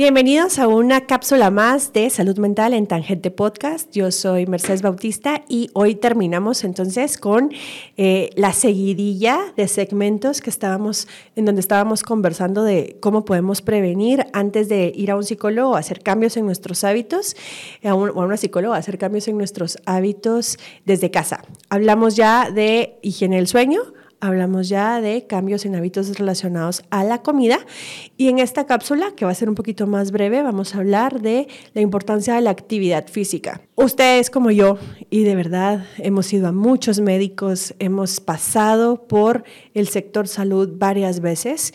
Bienvenidos a una cápsula más de salud mental en Tangente Podcast. Yo soy Mercedes Bautista y hoy terminamos entonces con eh, la seguidilla de segmentos que estábamos, en donde estábamos conversando de cómo podemos prevenir antes de ir a un psicólogo, hacer cambios en nuestros hábitos, a un, o a una psicóloga, hacer cambios en nuestros hábitos desde casa. Hablamos ya de higiene del sueño, hablamos ya de cambios en hábitos relacionados a la comida y en esta cápsula, que va a ser un poquito más breve, vamos a hablar de la importancia de la actividad física. Ustedes como yo, y de verdad hemos ido a muchos médicos, hemos pasado por el sector salud varias veces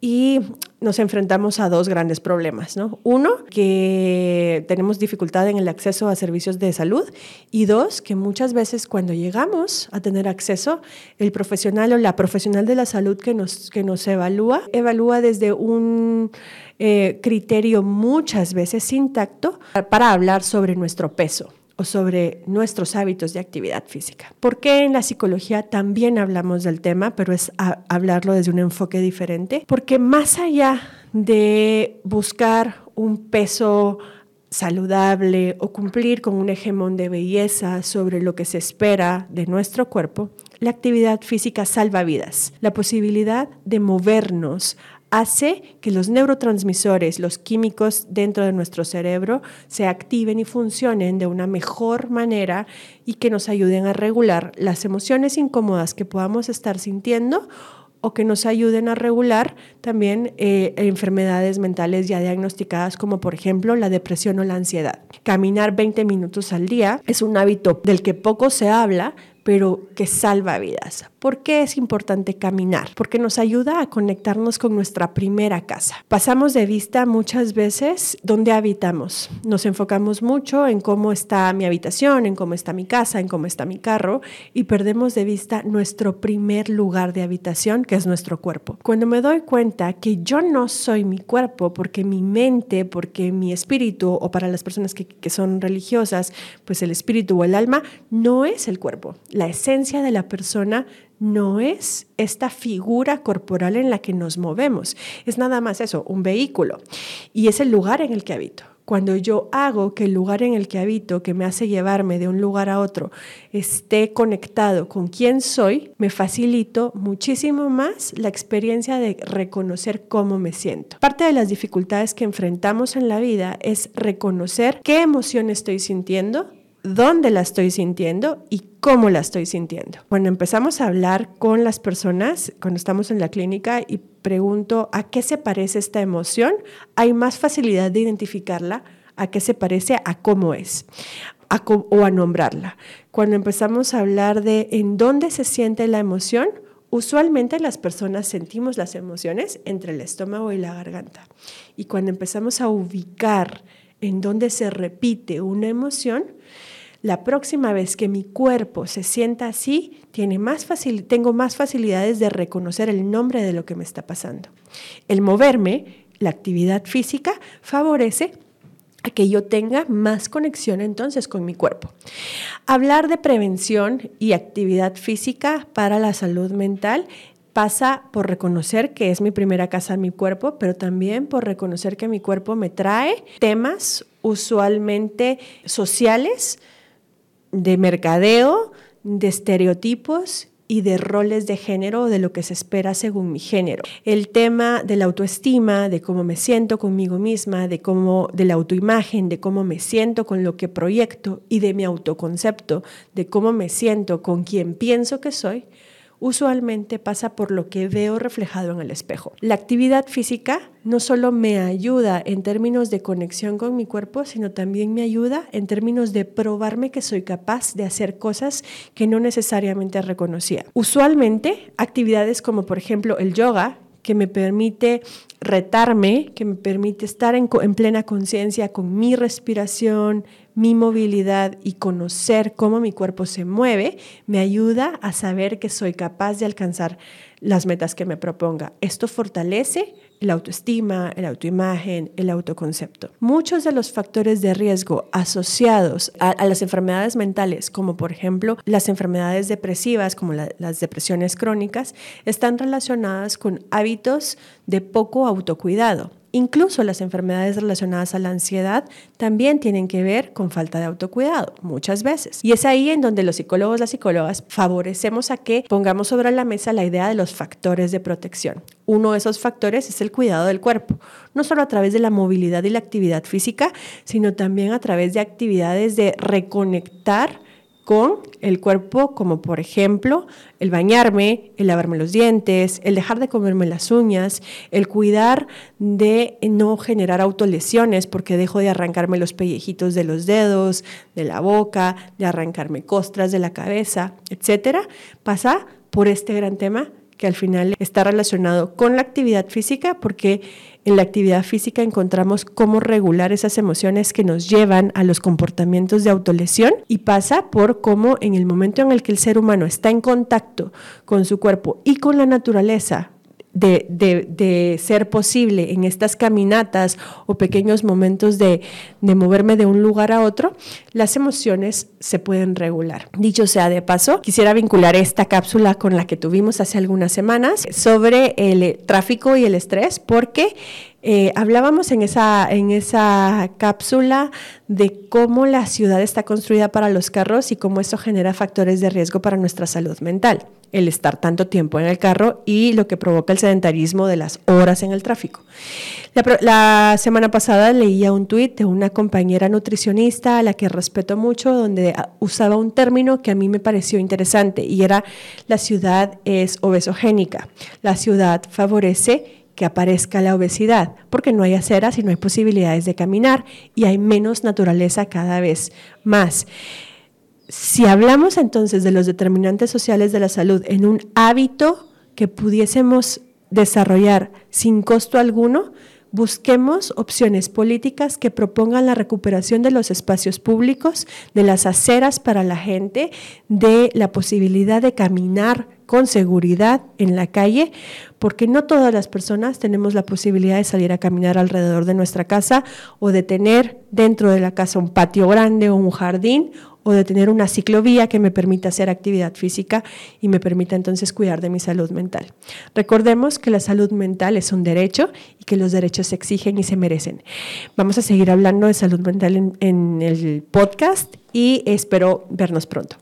y nos enfrentamos a dos grandes problemas, ¿no? Uno, que tenemos dificultad en el acceso a servicios de salud y dos, que muchas veces cuando llegamos a tener acceso, el profesional o la profesional de la salud que nos, que nos evalúa, evalúa desde un eh, criterio muchas veces intacto para hablar sobre nuestro peso o sobre nuestros hábitos de actividad física. ¿Por qué en la psicología también hablamos del tema, pero es hablarlo desde un enfoque diferente? Porque más allá de buscar un peso saludable o cumplir con un hegemón de belleza sobre lo que se espera de nuestro cuerpo, la actividad física salva vidas. La posibilidad de movernos hace que los neurotransmisores, los químicos dentro de nuestro cerebro, se activen y funcionen de una mejor manera y que nos ayuden a regular las emociones incómodas que podamos estar sintiendo o que nos ayuden a regular también eh, enfermedades mentales ya diagnosticadas como por ejemplo la depresión o la ansiedad. Caminar 20 minutos al día es un hábito del que poco se habla, pero que salva vidas. ¿Por qué es importante caminar? Porque nos ayuda a conectarnos con nuestra primera casa. Pasamos de vista muchas veces dónde habitamos. Nos enfocamos mucho en cómo está mi habitación, en cómo está mi casa, en cómo está mi carro y perdemos de vista nuestro primer lugar de habitación, que es nuestro cuerpo. Cuando me doy cuenta que yo no soy mi cuerpo, porque mi mente, porque mi espíritu, o para las personas que, que son religiosas, pues el espíritu o el alma no es el cuerpo. La esencia de la persona no es esta figura corporal en la que nos movemos. Es nada más eso, un vehículo. Y es el lugar en el que habito. Cuando yo hago que el lugar en el que habito, que me hace llevarme de un lugar a otro, esté conectado con quién soy, me facilito muchísimo más la experiencia de reconocer cómo me siento. Parte de las dificultades que enfrentamos en la vida es reconocer qué emoción estoy sintiendo, dónde la estoy sintiendo y cómo la estoy sintiendo. Cuando empezamos a hablar con las personas, cuando estamos en la clínica y pregunto a qué se parece esta emoción, hay más facilidad de identificarla a qué se parece a cómo es o a nombrarla. Cuando empezamos a hablar de en dónde se siente la emoción, usualmente las personas sentimos las emociones entre el estómago y la garganta. Y cuando empezamos a ubicar en dónde se repite una emoción, la próxima vez que mi cuerpo se sienta así, tiene más tengo más facilidades de reconocer el nombre de lo que me está pasando. El moverme, la actividad física, favorece a que yo tenga más conexión entonces con mi cuerpo. Hablar de prevención y actividad física para la salud mental pasa por reconocer que es mi primera casa mi cuerpo, pero también por reconocer que mi cuerpo me trae temas usualmente sociales, de mercadeo, de estereotipos y de roles de género de lo que se espera según mi género. El tema de la autoestima, de cómo me siento conmigo misma, de cómo de la autoimagen, de cómo me siento con lo que proyecto y de mi autoconcepto, de cómo me siento con quien pienso que soy, usualmente pasa por lo que veo reflejado en el espejo. La actividad física no solo me ayuda en términos de conexión con mi cuerpo, sino también me ayuda en términos de probarme que soy capaz de hacer cosas que no necesariamente reconocía. Usualmente, actividades como por ejemplo el yoga, que me permite retarme, que me permite estar en, plena conciencia con mi respiración, mi movilidad y conocer cómo mi cuerpo se mueve, me ayuda a saber que soy capaz de alcanzar las metas que me proponga. Esto fortalece la autoestima, la autoimagen, el autoconcepto. Muchos de los factores de riesgo asociados a, las enfermedades mentales, como por ejemplo las enfermedades depresivas, como las depresiones crónicas, están relacionadas con hábitos de poco autocuidado Incluso las enfermedades relacionadas a la ansiedad también tienen que ver con falta de autocuidado, muchas veces. Y es ahí en donde los psicólogos, las psicólogas, favorecemos a que pongamos sobre la mesa la idea de los factores de protección. Uno de esos factores es el cuidado del cuerpo, no solo a través de la movilidad y la actividad física, sino también a través de actividades de reconectar con el cuerpo, como por ejemplo el bañarme, el lavarme los dientes, el dejar de comerme las uñas, el cuidar de no generar autolesiones porque dejo de arrancarme los pellejitos de los dedos, de la boca, de arrancarme costras de la cabeza, etcétera, pasa por este gran tema que al final está relacionado con la actividad física porque en la actividad física encontramos cómo regular esas emociones que nos llevan a los comportamientos de autolesión y pasa por cómo en el momento en el que el ser humano está en contacto con su cuerpo y con la naturaleza, de, de, ser posible en estas caminatas o pequeños momentos de, de, moverme de un lugar a otro, las emociones se pueden regular. Dicho sea de paso, quisiera vincular esta cápsula con la que tuvimos hace algunas semanas sobre el tráfico y el estrés, porque eh, hablábamos en esa, en esa cápsula de cómo la ciudad está construida para los carros y cómo eso genera factores de riesgo para nuestra salud mental, el estar tanto tiempo en el carro y lo que provoca el sedentarismo de las horas en el tráfico. La, semana pasada leía un tuit de una compañera nutricionista a la que respeto mucho, donde usaba un término que a mí me pareció interesante y era la ciudad es obesogénica. La ciudad favorece que aparezca la obesidad, porque no hay aceras y no hay posibilidades de caminar y hay menos naturaleza cada vez más. Si hablamos entonces de los determinantes sociales de la salud en un hábito que pudiésemos desarrollar sin costo alguno, busquemos opciones políticas que propongan la recuperación de los espacios públicos, de las aceras para la gente, de la posibilidad de caminar con seguridad en la calle, porque no todas las personas tenemos la posibilidad de salir a caminar alrededor de nuestra casa o de tener dentro de la casa un patio grande o un jardín o de tener una ciclovía que me permita hacer actividad física y me permita entonces cuidar de mi salud mental. Recordemos que la salud mental es un derecho y que los derechos se exigen y se merecen. Vamos a seguir hablando de salud mental en, en el podcast y espero vernos pronto.